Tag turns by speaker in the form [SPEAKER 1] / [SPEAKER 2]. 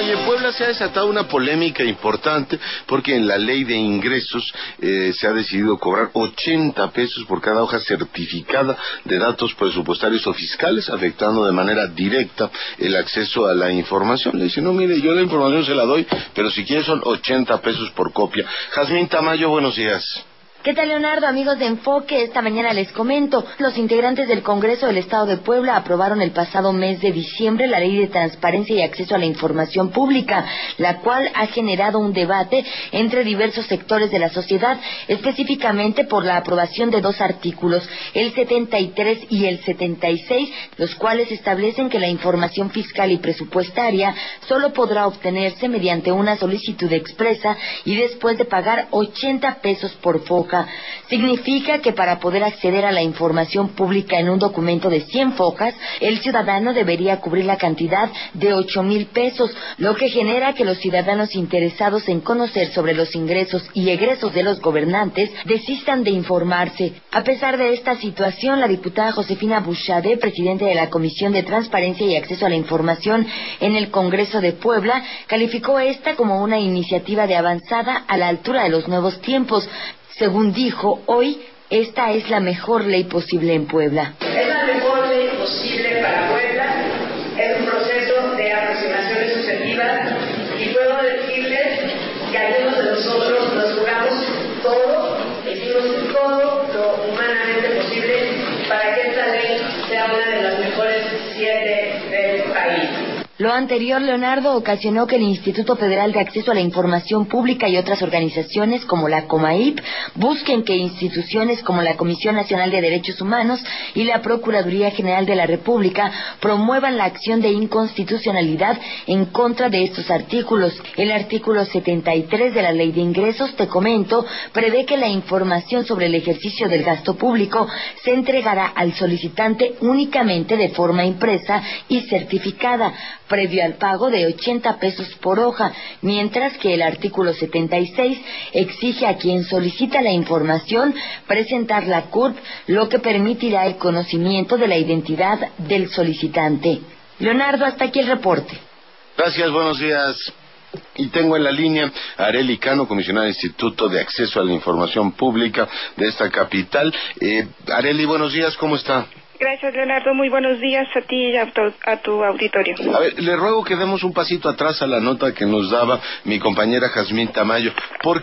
[SPEAKER 1] En Puebla se ha desatado una polémica importante porque en la ley de ingresos eh, se ha decidido cobrar 80 pesos por cada hoja certificada de datos presupuestarios o fiscales, afectando de manera directa el acceso a la información. Le dice, no, mire, yo la información se la doy, pero si quiere son 80 pesos por copia. Jazmín Tamayo, buenos días.
[SPEAKER 2] ¿Qué tal, Leonardo? Amigos de Enfoque, esta mañana les comento. Los integrantes del Congreso del Estado de Puebla aprobaron el pasado mes de diciembre la Ley de Transparencia y Acceso a la Información Pública, la cual ha generado un debate entre diversos sectores de la sociedad, específicamente por la aprobación de dos artículos, el 73 y el 76, los cuales establecen que la información fiscal y presupuestaria solo podrá obtenerse mediante una solicitud expresa y después de pagar 80 pesos por foca significa que para poder acceder a la información pública en un documento de 100 focas, el ciudadano debería cubrir la cantidad de 8 mil pesos, lo que genera que los ciudadanos interesados en conocer sobre los ingresos y egresos de los gobernantes desistan de informarse. A pesar de esta situación, la diputada Josefina Bouchade, presidente de la Comisión de Transparencia y Acceso a la Información en el Congreso de Puebla, calificó esta como una iniciativa de avanzada a la altura de los nuevos tiempos, según dijo, hoy esta es la mejor ley posible en Puebla.
[SPEAKER 3] Es la mejor ley posible para Puebla. Es un proceso de aproximaciones sucesivas y puedo decirles que algunos de nosotros nos jugamos todo, hicimos todo lo humanamente posible para que esta ley sea una de las mejores siete del país.
[SPEAKER 2] Lo anterior, Leonardo, ocasionó que el Instituto Federal de Acceso a la Información Pública y otras organizaciones como la COMAIP busquen que instituciones como la Comisión Nacional de Derechos Humanos y la Procuraduría General de la República promuevan la acción de inconstitucionalidad en contra de estos artículos. El artículo 73 de la Ley de Ingresos, te comento, prevé que la información sobre el ejercicio del gasto público se entregará al solicitante únicamente de forma impresa y certificada previo al pago de 80 pesos por hoja, mientras que el artículo 76 exige a quien solicita la información presentar la CURP, lo que permitirá el conocimiento de la identidad del solicitante. Leonardo, hasta aquí el reporte.
[SPEAKER 1] Gracias, buenos días. Y tengo en la línea a Areli Cano, comisionada del Instituto de Acceso a la Información Pública de esta capital. Eh, Areli, buenos días, ¿cómo está?
[SPEAKER 4] Gracias, Leonardo. Muy buenos días a ti y a tu, auditorio.
[SPEAKER 1] A ver, le ruego que demos un pasito atrás a la nota que nos daba mi compañera Jazmín Tamayo. ¿Por